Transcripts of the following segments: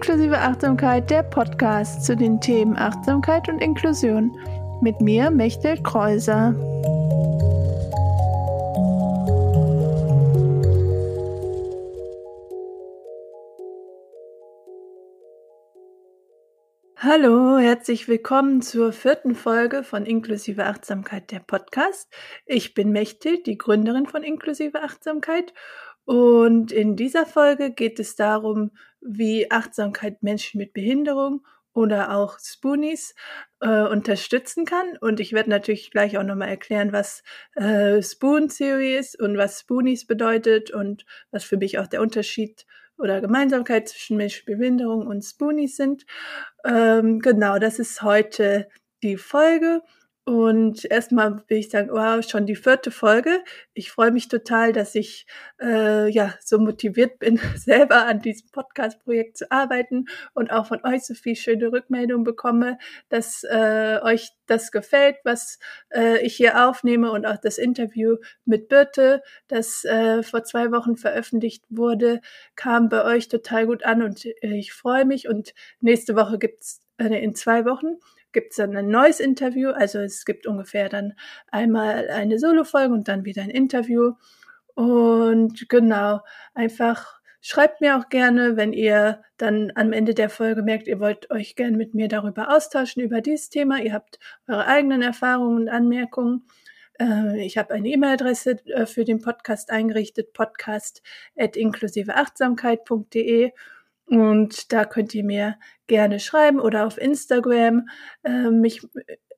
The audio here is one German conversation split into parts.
Inklusive Achtsamkeit, der Podcast zu den Themen Achtsamkeit und Inklusion. Mit mir, Mechtel Kreuser. Hallo, herzlich willkommen zur vierten Folge von Inklusive Achtsamkeit, der Podcast. Ich bin Mechtel, die Gründerin von Inklusive Achtsamkeit und in dieser Folge geht es darum, wie Achtsamkeit Menschen mit Behinderung oder auch Spoonies äh, unterstützen kann. Und ich werde natürlich gleich auch nochmal erklären, was äh, Spoon Theory ist und was Spoonies bedeutet und was für mich auch der Unterschied oder Gemeinsamkeit zwischen Menschen mit Behinderung und Spoonies sind. Ähm, genau, das ist heute die Folge. Und erstmal will ich sagen, wow, schon die vierte Folge. Ich freue mich total, dass ich äh, ja so motiviert bin, selber an diesem Podcast-Projekt zu arbeiten und auch von euch so viel schöne Rückmeldungen bekomme, dass äh, euch das gefällt, was äh, ich hier aufnehme und auch das Interview mit Birte, das äh, vor zwei Wochen veröffentlicht wurde, kam bei euch total gut an und äh, ich freue mich. Und nächste Woche gibt's in zwei Wochen gibt es dann ein neues Interview. Also es gibt ungefähr dann einmal eine Solo-Folge und dann wieder ein Interview. Und genau, einfach schreibt mir auch gerne, wenn ihr dann am Ende der Folge merkt, ihr wollt euch gerne mit mir darüber austauschen, über dieses Thema. Ihr habt eure eigenen Erfahrungen und Anmerkungen. Äh, ich habe eine E-Mail-Adresse äh, für den Podcast eingerichtet, podcast at inklusiveachtsamkeit.de. Und da könnt ihr mir gerne schreiben oder auf Instagram äh, mich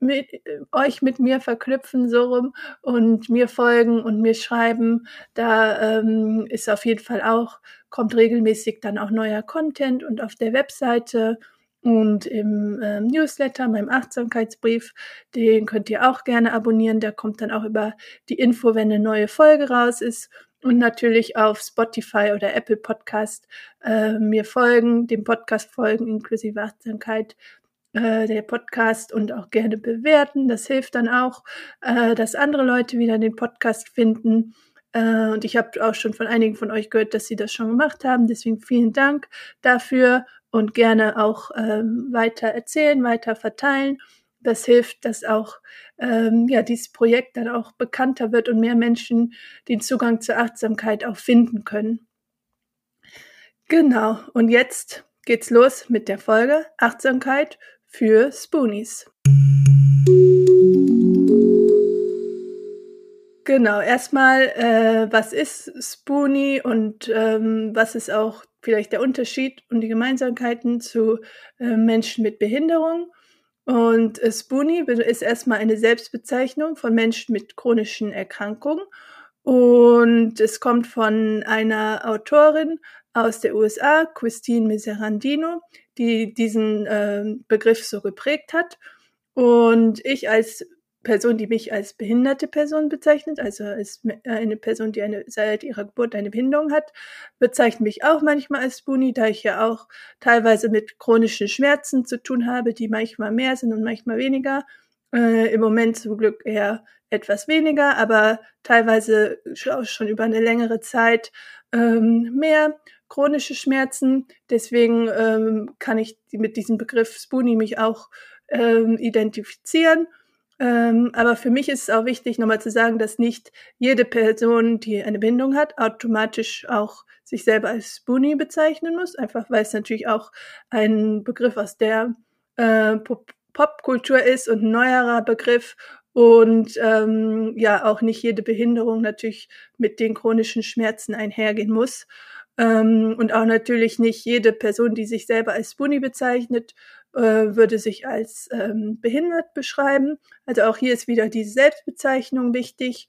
mit, euch mit mir verknüpfen so rum und mir folgen und mir schreiben. Da ähm, ist auf jeden Fall auch, kommt regelmäßig dann auch neuer Content und auf der Webseite und im ähm, Newsletter, meinem Achtsamkeitsbrief, den könnt ihr auch gerne abonnieren. Der kommt dann auch über die Info, wenn eine neue Folge raus ist und natürlich auf Spotify oder Apple Podcast äh, mir folgen, dem Podcast folgen, inklusive Achtsamkeit, äh, der Podcast und auch gerne bewerten. Das hilft dann auch, äh, dass andere Leute wieder den Podcast finden. Äh, und ich habe auch schon von einigen von euch gehört, dass sie das schon gemacht haben. Deswegen vielen Dank dafür und gerne auch ähm, weiter erzählen, weiter verteilen das hilft, dass auch ähm, ja dieses Projekt dann auch bekannter wird und mehr Menschen den Zugang zur Achtsamkeit auch finden können. Genau. Und jetzt geht's los mit der Folge Achtsamkeit für Spoonies. Genau, erstmal, äh, was ist Spoonie und ähm, was ist auch vielleicht der Unterschied und die Gemeinsamkeiten zu äh, Menschen mit Behinderung? Und äh, Spoonie ist erstmal eine Selbstbezeichnung von Menschen mit chronischen Erkrankungen. Und es kommt von einer Autorin aus der USA, Christine Miserandino, die diesen äh, Begriff so geprägt hat. Und ich als Person, die mich als behinderte Person bezeichnet, also als eine Person, die eine, seit ihrer Geburt eine Behinderung hat, bezeichnet mich auch manchmal als Spoonie, da ich ja auch teilweise mit chronischen Schmerzen zu tun habe, die manchmal mehr sind und manchmal weniger. Äh, Im Moment zum Glück eher etwas weniger, aber teilweise schon über eine längere Zeit ähm, mehr chronische Schmerzen. Deswegen ähm, kann ich mit diesem Begriff Spoonie mich auch ähm, identifizieren. Ähm, aber für mich ist es auch wichtig, nochmal zu sagen, dass nicht jede Person, die eine Behinderung hat, automatisch auch sich selber als Spoonie bezeichnen muss, einfach weil es natürlich auch ein Begriff aus der äh, Popkultur ist und ein neuerer Begriff und ähm, ja auch nicht jede Behinderung natürlich mit den chronischen Schmerzen einhergehen muss. Ähm, und auch natürlich nicht jede Person, die sich selber als Spoonie bezeichnet, würde sich als ähm, behindert beschreiben. Also auch hier ist wieder die Selbstbezeichnung wichtig.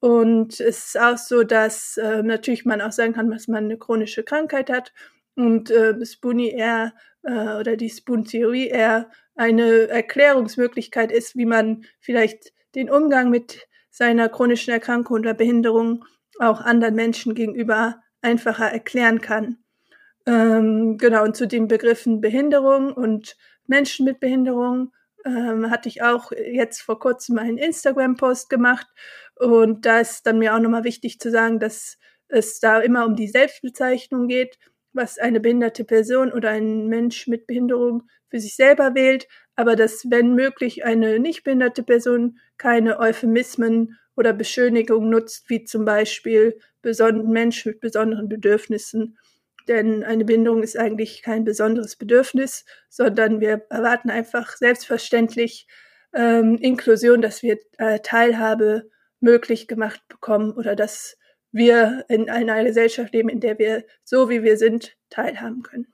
Und es ist auch so, dass äh, natürlich man auch sagen kann, dass man eine chronische Krankheit hat und äh, Spoonie eher äh, oder die Spoon-Theorie eher eine Erklärungsmöglichkeit ist, wie man vielleicht den Umgang mit seiner chronischen Erkrankung oder Behinderung auch anderen Menschen gegenüber einfacher erklären kann. Ähm, genau, und zu den Begriffen Behinderung und Menschen mit Behinderung ähm, hatte ich auch jetzt vor kurzem einen Instagram-Post gemacht. Und da ist dann mir auch nochmal wichtig zu sagen, dass es da immer um die Selbstbezeichnung geht, was eine behinderte Person oder ein Mensch mit Behinderung für sich selber wählt, aber dass, wenn möglich, eine nicht behinderte Person keine Euphemismen oder Beschönigung nutzt, wie zum Beispiel besonderen Menschen mit besonderen Bedürfnissen. Denn eine Behinderung ist eigentlich kein besonderes Bedürfnis, sondern wir erwarten einfach selbstverständlich ähm, Inklusion, dass wir äh, Teilhabe möglich gemacht bekommen oder dass wir in einer Gesellschaft leben, in der wir so wie wir sind teilhaben können.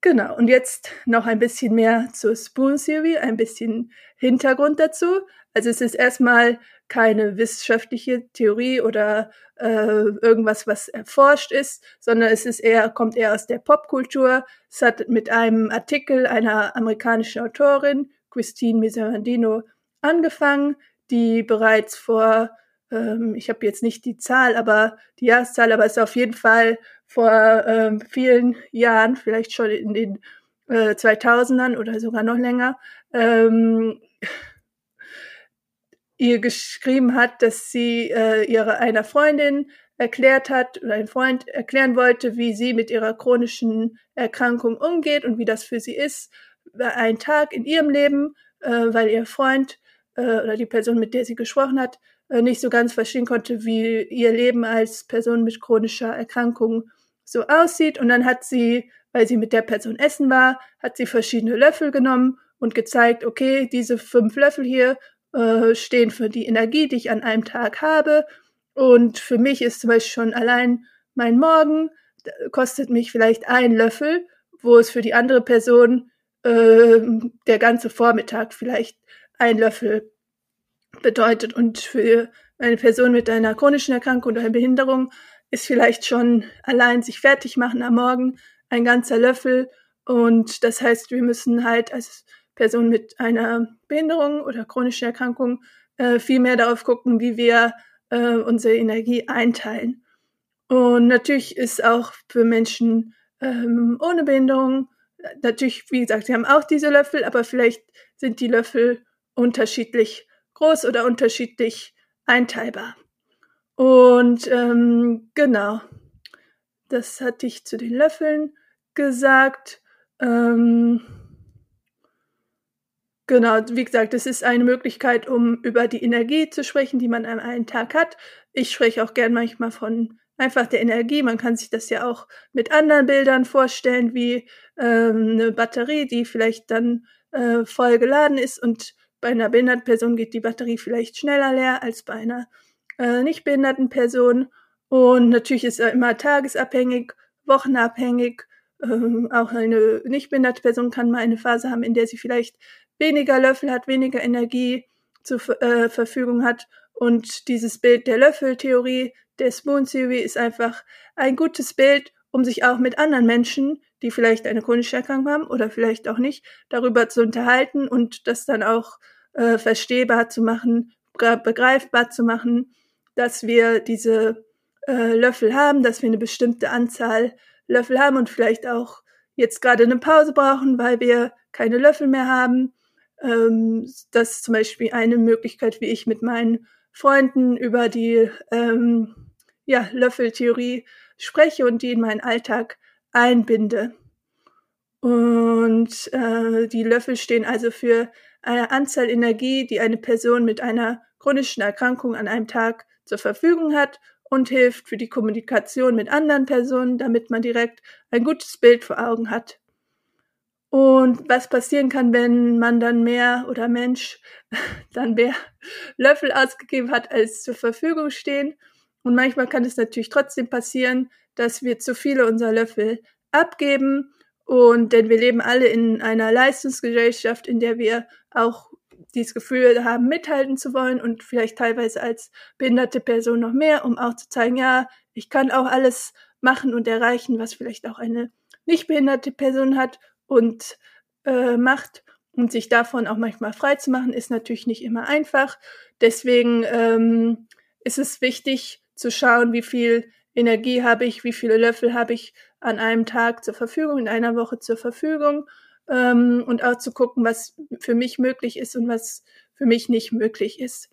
Genau, und jetzt noch ein bisschen mehr zur Spoon Theory, ein bisschen Hintergrund dazu. Also es ist erstmal keine wissenschaftliche Theorie oder äh, irgendwas, was erforscht ist, sondern es ist eher, kommt eher aus der Popkultur. Es hat mit einem Artikel einer amerikanischen Autorin, Christine Miserandino, angefangen, die bereits vor ähm, ich habe jetzt nicht die Zahl, aber die Jahreszahl, aber es ist auf jeden Fall vor ähm, vielen Jahren, vielleicht schon in den äh, 2000ern oder sogar noch länger, ähm, ihr geschrieben hat, dass sie äh, ihre einer Freundin erklärt hat oder ein Freund erklären wollte, wie sie mit ihrer chronischen Erkrankung umgeht und wie das für sie ist, ein Tag in ihrem Leben, äh, weil ihr Freund äh, oder die Person, mit der sie gesprochen hat, äh, nicht so ganz verstehen konnte, wie ihr Leben als Person mit chronischer Erkrankung so aussieht. Und dann hat sie, weil sie mit der Person essen war, hat sie verschiedene Löffel genommen und gezeigt, okay, diese fünf Löffel hier äh, stehen für die Energie, die ich an einem Tag habe. Und für mich ist zum Beispiel schon allein mein Morgen kostet mich vielleicht ein Löffel, wo es für die andere Person äh, der ganze Vormittag vielleicht ein Löffel bedeutet. Und für eine Person mit einer chronischen Erkrankung oder Behinderung ist vielleicht schon allein sich fertig machen am Morgen ein ganzer Löffel. Und das heißt, wir müssen halt als Person mit einer Behinderung oder chronischen Erkrankung äh, viel mehr darauf gucken, wie wir äh, unsere Energie einteilen. Und natürlich ist auch für Menschen ähm, ohne Behinderung, natürlich, wie gesagt, sie haben auch diese Löffel, aber vielleicht sind die Löffel unterschiedlich groß oder unterschiedlich einteilbar. Und ähm, genau, das hatte ich zu den Löffeln gesagt. Ähm, genau, wie gesagt, es ist eine Möglichkeit, um über die Energie zu sprechen, die man an einem Tag hat. Ich spreche auch gern manchmal von einfach der Energie. Man kann sich das ja auch mit anderen Bildern vorstellen, wie ähm, eine Batterie, die vielleicht dann äh, voll geladen ist und bei einer behinderten Person geht die Batterie vielleicht schneller leer als bei einer äh, nicht behinderten Person. Und natürlich ist er immer tagesabhängig, wochenabhängig. Ähm, auch eine nicht behinderte Person kann mal eine Phase haben, in der sie vielleicht weniger Löffel hat, weniger Energie zur äh, Verfügung hat. Und dieses Bild der Löffeltheorie, der Spoon Theory, ist einfach ein gutes Bild, um sich auch mit anderen Menschen, die vielleicht eine chronische Erkrankung haben oder vielleicht auch nicht, darüber zu unterhalten und das dann auch äh, verstehbar zu machen, begreifbar zu machen, dass wir diese äh, Löffel haben, dass wir eine bestimmte Anzahl Löffel haben und vielleicht auch jetzt gerade eine Pause brauchen, weil wir keine Löffel mehr haben. Ähm, das ist zum Beispiel eine Möglichkeit, wie ich mit meinen Freunden über die ähm, ja, Löffeltheorie spreche und die in meinen Alltag einbinde. Und äh, die Löffel stehen also für eine Anzahl Energie, die eine Person mit einer chronischen Erkrankung an einem Tag zur Verfügung hat und hilft für die Kommunikation mit anderen Personen, damit man direkt ein gutes Bild vor Augen hat. Und was passieren kann, wenn man dann mehr oder Mensch dann mehr Löffel ausgegeben hat, als zur Verfügung stehen. Und manchmal kann es natürlich trotzdem passieren, dass wir zu viele unserer Löffel abgeben und denn wir leben alle in einer Leistungsgesellschaft, in der wir auch dieses Gefühl haben, mithalten zu wollen und vielleicht teilweise als behinderte Person noch mehr, um auch zu zeigen, ja, ich kann auch alles machen und erreichen, was vielleicht auch eine nicht behinderte Person hat und äh, macht. Und sich davon auch manchmal frei zu machen, ist natürlich nicht immer einfach. Deswegen ähm, ist es wichtig zu schauen, wie viel Energie habe ich, wie viele Löffel habe ich an einem Tag zur Verfügung, in einer Woche zur Verfügung ähm, und auch zu gucken, was für mich möglich ist und was für mich nicht möglich ist.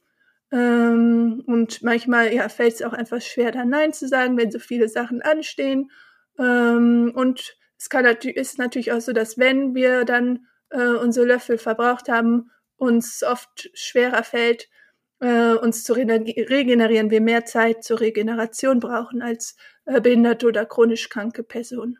Ähm, und manchmal ja, fällt es auch einfach schwer, da Nein zu sagen, wenn so viele Sachen anstehen. Ähm, und es kann natürlich, ist natürlich auch so, dass wenn wir dann äh, unsere Löffel verbraucht haben, uns oft schwerer fällt, äh, uns zu regenerieren, wir mehr Zeit zur Regeneration brauchen als äh, behinderte oder chronisch kranke Personen.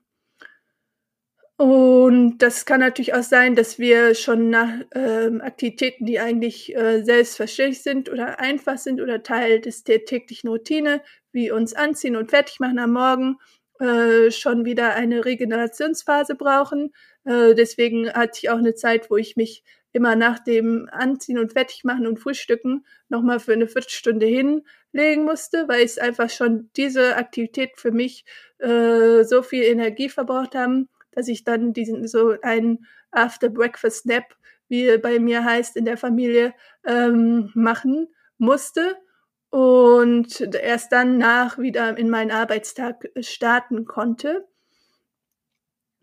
Und das kann natürlich auch sein, dass wir schon nach ähm, Aktivitäten, die eigentlich äh, selbstverständlich sind oder einfach sind oder Teil des der täglichen Routine, wie uns anziehen und fertig machen am Morgen, äh, schon wieder eine Regenerationsphase brauchen. Äh, deswegen hatte ich auch eine Zeit, wo ich mich immer nach dem Anziehen und Fertigmachen und Frühstücken nochmal für eine Viertelstunde hinlegen musste, weil es einfach schon diese Aktivität für mich äh, so viel Energie verbraucht haben, dass ich dann diesen so einen After Breakfast Nap, wie er bei mir heißt in der Familie, ähm, machen musste und erst dann nach wieder in meinen Arbeitstag starten konnte.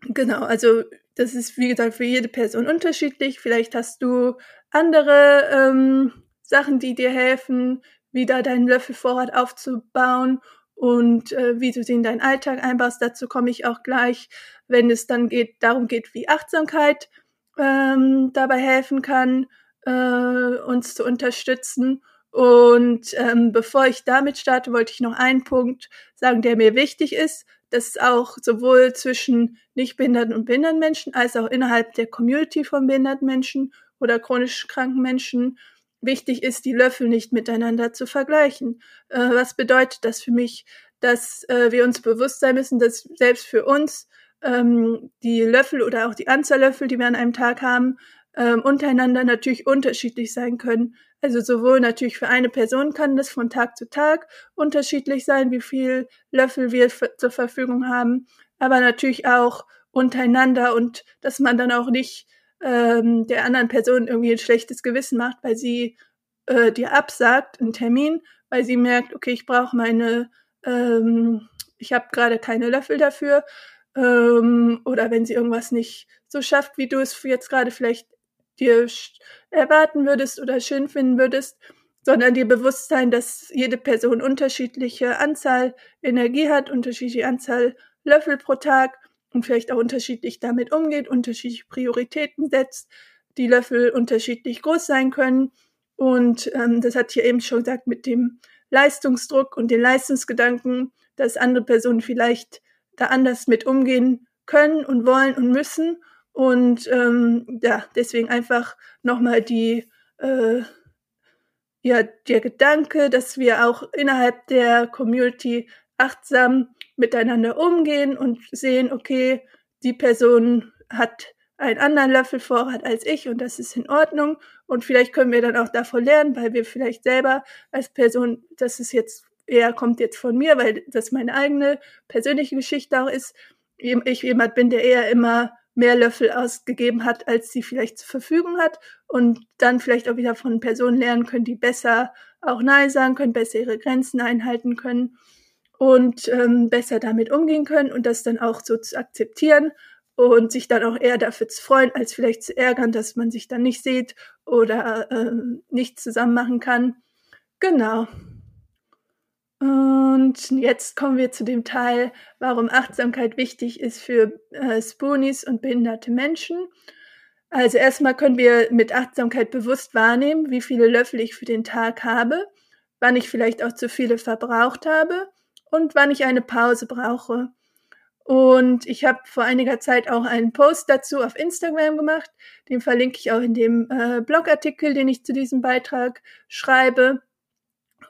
Genau, also das ist wie gesagt für jede Person unterschiedlich. Vielleicht hast du andere ähm, Sachen, die dir helfen, wieder deinen Löffelvorrat aufzubauen und äh, wie du sie in deinen Alltag einbaust. Dazu komme ich auch gleich, wenn es dann geht, darum geht, wie Achtsamkeit ähm, dabei helfen kann, äh, uns zu unterstützen. Und ähm, bevor ich damit starte, wollte ich noch einen Punkt sagen, der mir wichtig ist, dass auch sowohl zwischen nicht behinderten und behinderten Menschen als auch innerhalb der Community von behinderten Menschen oder chronisch kranken Menschen wichtig ist, die Löffel nicht miteinander zu vergleichen. Äh, was bedeutet das für mich? Dass äh, wir uns bewusst sein müssen, dass selbst für uns ähm, die Löffel oder auch die Anzahl Löffel, die wir an einem Tag haben, ähm, untereinander natürlich unterschiedlich sein können. Also sowohl natürlich für eine Person kann das von Tag zu Tag unterschiedlich sein, wie viel Löffel wir zur Verfügung haben, aber natürlich auch untereinander und dass man dann auch nicht ähm, der anderen Person irgendwie ein schlechtes Gewissen macht, weil sie äh, dir absagt, einen Termin, weil sie merkt, okay, ich brauche meine, ähm, ich habe gerade keine Löffel dafür. Ähm, oder wenn sie irgendwas nicht so schafft, wie du es jetzt gerade vielleicht dir erwarten würdest oder schön finden würdest, sondern dir bewusst sein, dass jede Person unterschiedliche Anzahl Energie hat, unterschiedliche Anzahl Löffel pro Tag und vielleicht auch unterschiedlich damit umgeht, unterschiedliche Prioritäten setzt, die Löffel unterschiedlich groß sein können. Und ähm, das hat hier eben schon gesagt mit dem Leistungsdruck und den Leistungsgedanken, dass andere Personen vielleicht da anders mit umgehen können und wollen und müssen. Und ähm, ja, deswegen einfach nochmal die, äh, ja, der Gedanke, dass wir auch innerhalb der Community achtsam miteinander umgehen und sehen, okay, die Person hat einen anderen Löffelvorrat als ich und das ist in Ordnung. Und vielleicht können wir dann auch davon lernen, weil wir vielleicht selber als Person, das ist jetzt eher kommt jetzt von mir, weil das meine eigene persönliche Geschichte auch ist. Ich jemand bin, der eher immer mehr Löffel ausgegeben hat, als sie vielleicht zur Verfügung hat und dann vielleicht auch wieder von Personen lernen können, die besser auch Nein sagen können, besser ihre Grenzen einhalten können und ähm, besser damit umgehen können und das dann auch so zu akzeptieren und sich dann auch eher dafür zu freuen, als vielleicht zu ärgern, dass man sich dann nicht sieht oder ähm, nicht zusammen machen kann. Genau. Und jetzt kommen wir zu dem Teil, warum Achtsamkeit wichtig ist für äh, Spoonies und behinderte Menschen. Also erstmal können wir mit Achtsamkeit bewusst wahrnehmen, wie viele Löffel ich für den Tag habe, wann ich vielleicht auch zu viele verbraucht habe und wann ich eine Pause brauche. Und ich habe vor einiger Zeit auch einen Post dazu auf Instagram gemacht. Den verlinke ich auch in dem äh, Blogartikel, den ich zu diesem Beitrag schreibe.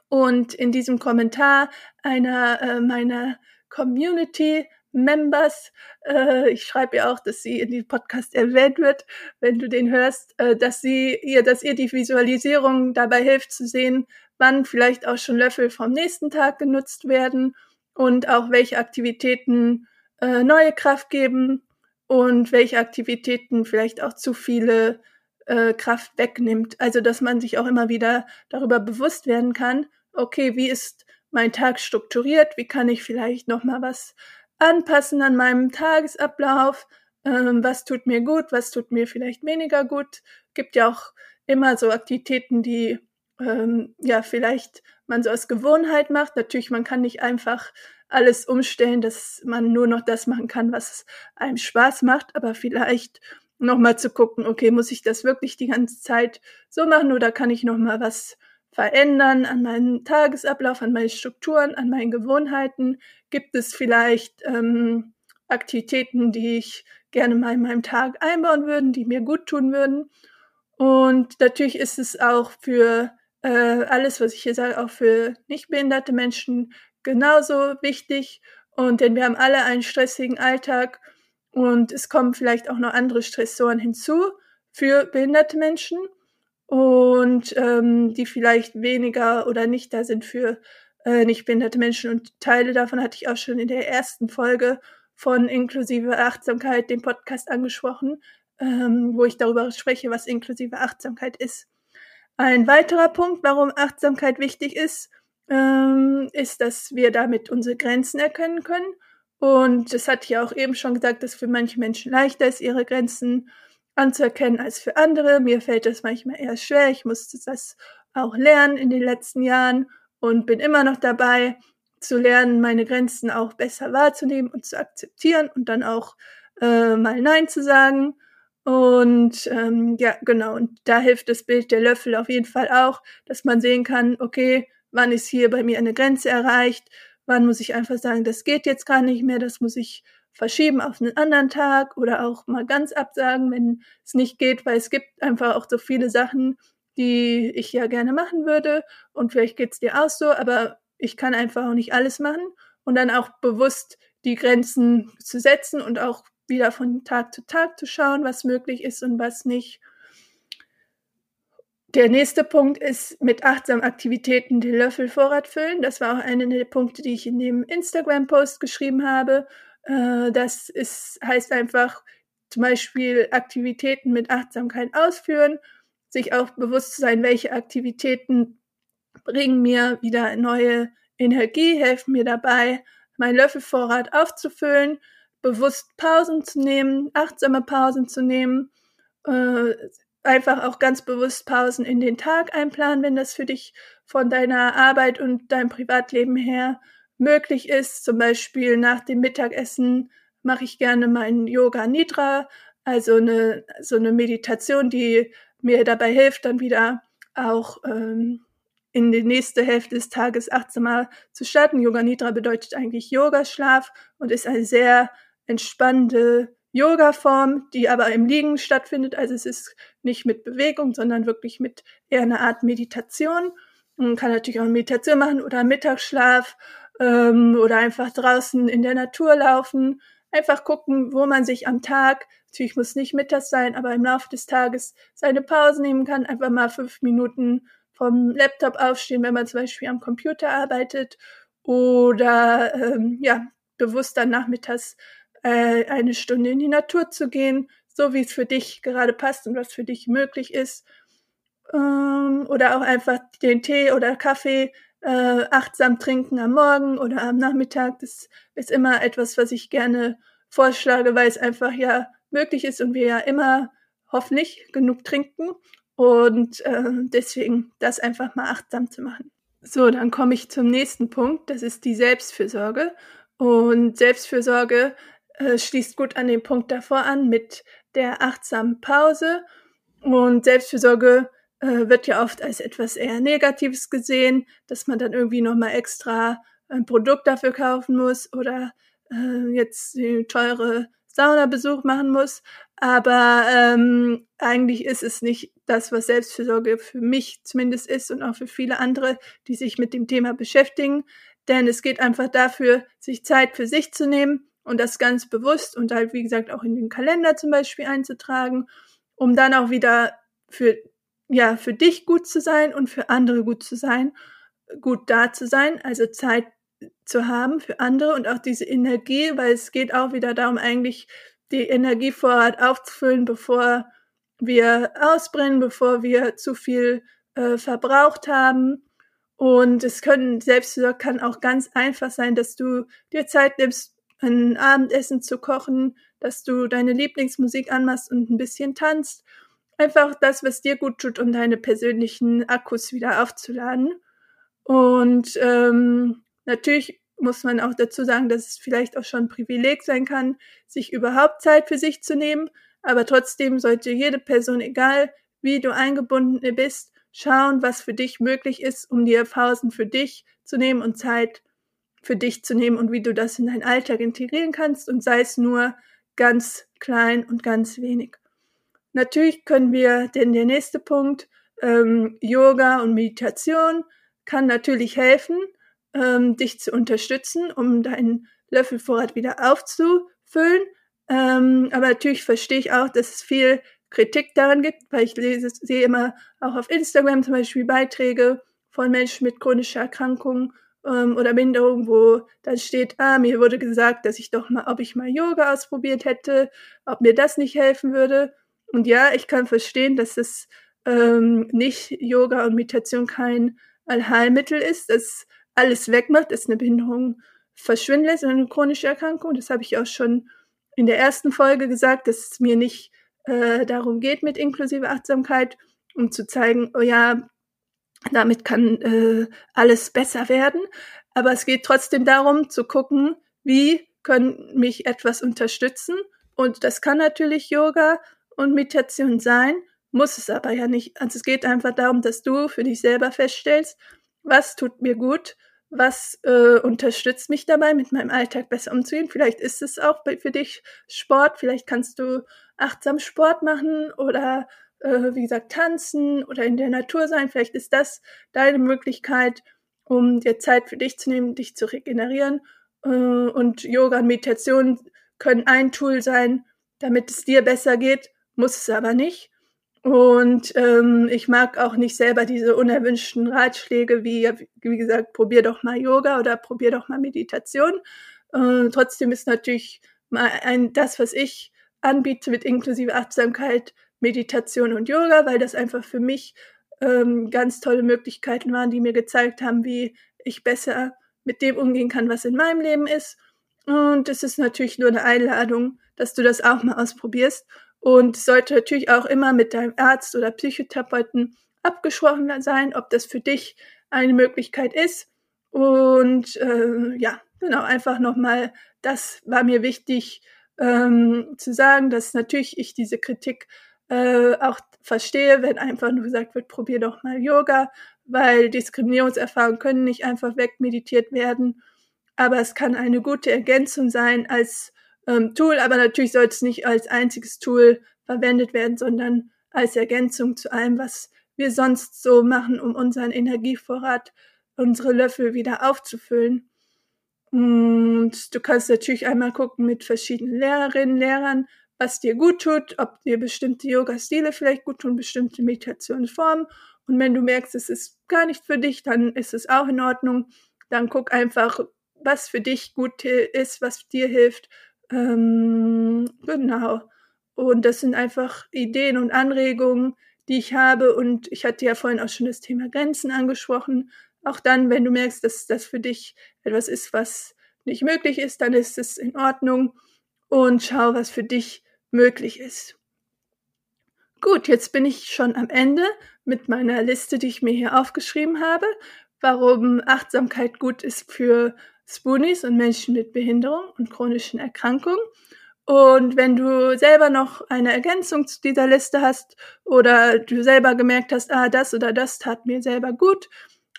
Und in diesem Kommentar einer äh, meiner Community Members, äh, ich schreibe ihr auch, dass sie in dem Podcast erwähnt wird, wenn du den hörst, äh, dass sie ihr, dass ihr die Visualisierung dabei hilft zu sehen, wann vielleicht auch schon Löffel vom nächsten Tag genutzt werden und auch welche Aktivitäten äh, neue Kraft geben und welche Aktivitäten vielleicht auch zu viele äh, Kraft wegnimmt. Also dass man sich auch immer wieder darüber bewusst werden kann, okay, wie ist mein Tag strukturiert? Wie kann ich vielleicht noch mal was anpassen an meinem Tagesablauf? Ähm, was tut mir gut? Was tut mir vielleicht weniger gut? Gibt ja auch immer so Aktivitäten, die ähm, ja vielleicht man so aus Gewohnheit macht. Natürlich, man kann nicht einfach alles umstellen, dass man nur noch das machen kann, was einem Spaß macht, aber vielleicht nochmal zu gucken, okay, muss ich das wirklich die ganze Zeit so machen oder kann ich nochmal was verändern an meinem Tagesablauf, an meinen Strukturen, an meinen Gewohnheiten? Gibt es vielleicht ähm, Aktivitäten, die ich gerne mal in meinem Tag einbauen würde, die mir gut tun würden? Und natürlich ist es auch für äh, alles, was ich hier sage, auch für nicht behinderte Menschen genauso wichtig. Und denn wir haben alle einen stressigen Alltag und es kommen vielleicht auch noch andere Stressoren hinzu für behinderte Menschen und ähm, die vielleicht weniger oder nicht da sind für äh, nicht behinderte Menschen. Und Teile davon hatte ich auch schon in der ersten Folge von inklusive Achtsamkeit, dem Podcast angesprochen, ähm, wo ich darüber spreche, was inklusive Achtsamkeit ist. Ein weiterer Punkt, warum Achtsamkeit wichtig ist, ähm, ist, dass wir damit unsere Grenzen erkennen können. Und das hatte ich auch eben schon gesagt, dass für manche Menschen leichter ist, ihre Grenzen anzuerkennen als für andere. Mir fällt das manchmal eher schwer. Ich musste das auch lernen in den letzten Jahren und bin immer noch dabei zu lernen, meine Grenzen auch besser wahrzunehmen und zu akzeptieren und dann auch äh, mal Nein zu sagen. Und ähm, ja, genau, und da hilft das Bild der Löffel auf jeden Fall auch, dass man sehen kann, okay, wann ist hier bei mir eine Grenze erreicht, wann muss ich einfach sagen, das geht jetzt gar nicht mehr, das muss ich verschieben auf einen anderen Tag oder auch mal ganz absagen, wenn es nicht geht, weil es gibt einfach auch so viele Sachen, die ich ja gerne machen würde und vielleicht geht's dir auch so, aber ich kann einfach auch nicht alles machen und dann auch bewusst die Grenzen zu setzen und auch wieder von Tag zu Tag zu schauen, was möglich ist und was nicht. Der nächste Punkt ist mit achtsamen Aktivitäten den Löffelvorrat füllen. Das war auch einer der Punkte, die ich in dem Instagram-Post geschrieben habe. Äh, das ist, heißt einfach zum Beispiel Aktivitäten mit Achtsamkeit ausführen, sich auch bewusst zu sein, welche Aktivitäten bringen mir wieder neue Energie, helfen mir dabei, meinen Löffelvorrat aufzufüllen bewusst Pausen zu nehmen, achtsame Pausen zu nehmen, äh, einfach auch ganz bewusst Pausen in den Tag einplanen, wenn das für dich von deiner Arbeit und deinem Privatleben her möglich ist. Zum Beispiel nach dem Mittagessen mache ich gerne meinen Yoga Nidra, also eine, so eine Meditation, die mir dabei hilft, dann wieder auch ähm, in die nächste Hälfte des Tages achtsamer zu starten. Yoga Nidra bedeutet eigentlich Yogaschlaf und ist ein sehr entspannende Yoga-Form, die aber im Liegen stattfindet. Also es ist nicht mit Bewegung, sondern wirklich mit eher einer Art Meditation. Man kann natürlich auch eine Meditation machen oder Mittagsschlaf ähm, oder einfach draußen in der Natur laufen. Einfach gucken, wo man sich am Tag, natürlich muss nicht mittags sein, aber im Laufe des Tages seine Pause nehmen kann. Einfach mal fünf Minuten vom Laptop aufstehen, wenn man zum Beispiel am Computer arbeitet oder ähm, ja bewusst dann nachmittags äh, eine Stunde in die Natur zu gehen, so wie es für dich gerade passt und was für dich möglich ist. Ähm, oder auch einfach den Tee oder Kaffee äh, achtsam trinken am Morgen oder am Nachmittag. Das ist immer etwas, was ich gerne vorschlage, weil es einfach ja möglich ist und wir ja immer hoffentlich genug trinken. Und äh, deswegen das einfach mal achtsam zu machen. So, dann komme ich zum nächsten Punkt. Das ist die Selbstfürsorge. Und Selbstfürsorge äh, schließt gut an den Punkt davor an mit der achtsamen Pause. Und Selbstfürsorge äh, wird ja oft als etwas eher Negatives gesehen, dass man dann irgendwie nochmal extra ein Produkt dafür kaufen muss oder äh, jetzt teure Saunabesuch machen muss. Aber ähm, eigentlich ist es nicht das, was Selbstfürsorge für mich zumindest ist und auch für viele andere, die sich mit dem Thema beschäftigen. Denn es geht einfach dafür, sich Zeit für sich zu nehmen und das ganz bewusst und halt, wie gesagt, auch in den Kalender zum Beispiel einzutragen, um dann auch wieder für, ja, für dich gut zu sein und für andere gut zu sein, gut da zu sein, also Zeit zu haben für andere und auch diese Energie, weil es geht auch wieder darum, eigentlich die Energievorrat aufzufüllen, bevor wir ausbrennen, bevor wir zu viel äh, verbraucht haben. Und es können, selbst kann auch ganz einfach sein, dass du dir Zeit nimmst, ein Abendessen zu kochen, dass du deine Lieblingsmusik anmachst und ein bisschen tanzt. Einfach das, was dir gut tut, um deine persönlichen Akkus wieder aufzuladen. Und ähm, natürlich muss man auch dazu sagen, dass es vielleicht auch schon ein Privileg sein kann, sich überhaupt Zeit für sich zu nehmen. Aber trotzdem sollte jede Person, egal wie du eingebunden bist, schauen, was für dich möglich ist, um dir Pausen für dich zu nehmen und Zeit für dich zu nehmen und wie du das in deinen Alltag integrieren kannst und sei es nur ganz klein und ganz wenig. Natürlich können wir, denn der nächste Punkt, ähm, Yoga und Meditation kann natürlich helfen, ähm, dich zu unterstützen, um deinen Löffelvorrat wieder aufzufüllen. Ähm, aber natürlich verstehe ich auch, dass es viel Kritik daran gibt, weil ich lese, sehe immer auch auf Instagram zum Beispiel Beiträge von Menschen mit chronischer Erkrankung ähm, oder Minderung, wo dann steht, ah, mir wurde gesagt, dass ich doch mal, ob ich mal Yoga ausprobiert hätte, ob mir das nicht helfen würde. Und ja, ich kann verstehen, dass es ähm, nicht Yoga und Meditation kein Allheilmittel ist, das alles wegmacht, dass eine Behinderung verschwinden lässt oder eine chronische Erkrankung. Das habe ich auch schon in der ersten Folge gesagt, dass es mir nicht äh, darum geht mit inklusive Achtsamkeit, um zu zeigen, oh ja, damit kann äh, alles besser werden. Aber es geht trotzdem darum zu gucken, wie können mich etwas unterstützen. Und das kann natürlich Yoga und Meditation sein, muss es aber ja nicht. Also es geht einfach darum, dass du für dich selber feststellst, was tut mir gut, was äh, unterstützt mich dabei, mit meinem Alltag besser umzugehen. Vielleicht ist es auch für dich Sport, vielleicht kannst du achtsam Sport machen oder äh, wie gesagt tanzen oder in der Natur sein. Vielleicht ist das deine Möglichkeit, um dir Zeit für dich zu nehmen, dich zu regenerieren. Äh, und Yoga und Meditation können ein Tool sein, damit es dir besser geht, muss es aber nicht. Und ähm, ich mag auch nicht selber diese unerwünschten Ratschläge wie, wie gesagt, probier doch mal Yoga oder probier doch mal Meditation. Äh, trotzdem ist natürlich mal ein, das, was ich anbiete mit inklusive Achtsamkeit, Meditation und Yoga, weil das einfach für mich ähm, ganz tolle Möglichkeiten waren, die mir gezeigt haben, wie ich besser mit dem umgehen kann, was in meinem Leben ist. Und es ist natürlich nur eine Einladung, dass du das auch mal ausprobierst. Und sollte natürlich auch immer mit deinem Arzt oder Psychotherapeuten abgesprochen sein, ob das für dich eine Möglichkeit ist. Und äh, ja, genau, einfach nochmal, das war mir wichtig ähm, zu sagen, dass natürlich ich diese Kritik äh, auch verstehe, wenn einfach nur gesagt wird, probier doch mal Yoga, weil Diskriminierungserfahrungen können nicht einfach wegmeditiert werden. Aber es kann eine gute Ergänzung sein als ähm, Tool, aber natürlich sollte es nicht als einziges Tool verwendet werden, sondern als Ergänzung zu allem, was wir sonst so machen, um unseren Energievorrat, unsere Löffel wieder aufzufüllen. Und du kannst natürlich einmal gucken mit verschiedenen Lehrerinnen, Lehrern, was dir gut tut, ob dir bestimmte Yoga-Stile vielleicht gut tun, bestimmte Meditationsformen. Und wenn du merkst, es ist gar nicht für dich, dann ist es auch in Ordnung. Dann guck einfach, was für dich gut ist, was dir hilft ähm, genau. Und das sind einfach Ideen und Anregungen, die ich habe. Und ich hatte ja vorhin auch schon das Thema Grenzen angesprochen. Auch dann, wenn du merkst, dass das für dich etwas ist, was nicht möglich ist, dann ist es in Ordnung. Und schau, was für dich möglich ist. Gut, jetzt bin ich schon am Ende mit meiner Liste, die ich mir hier aufgeschrieben habe, warum Achtsamkeit gut ist für Spoonies und Menschen mit Behinderung und chronischen Erkrankungen. Und wenn du selber noch eine Ergänzung zu dieser Liste hast oder du selber gemerkt hast, ah, das oder das tat mir selber gut,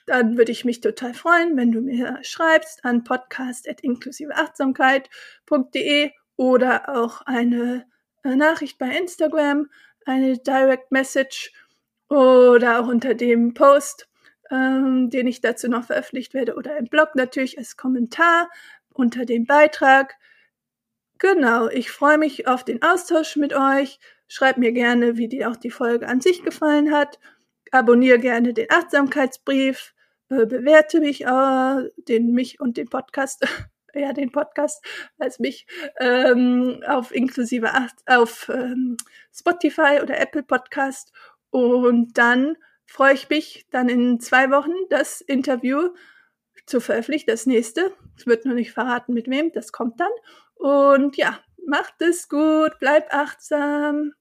dann würde ich mich total freuen, wenn du mir schreibst an podcast.inklusiveachtsamkeit.de oder auch eine äh, Nachricht bei Instagram, eine Direct Message oder auch unter dem Post ähm, den ich dazu noch veröffentlicht werde oder im Blog natürlich als Kommentar unter dem Beitrag. Genau, ich freue mich auf den Austausch mit euch. Schreibt mir gerne, wie dir auch die Folge an sich gefallen hat. Abonniere gerne den Achtsamkeitsbrief. Äh, bewerte mich, äh, den mich und den Podcast, ja, den Podcast als mich ähm, auf inklusive acht, auf ähm, Spotify oder Apple Podcast. Und dann freue ich mich dann in zwei Wochen das Interview zu veröffentlichen, das nächste. Es wird noch nicht verraten, mit wem, das kommt dann. Und ja, macht es gut, bleib achtsam.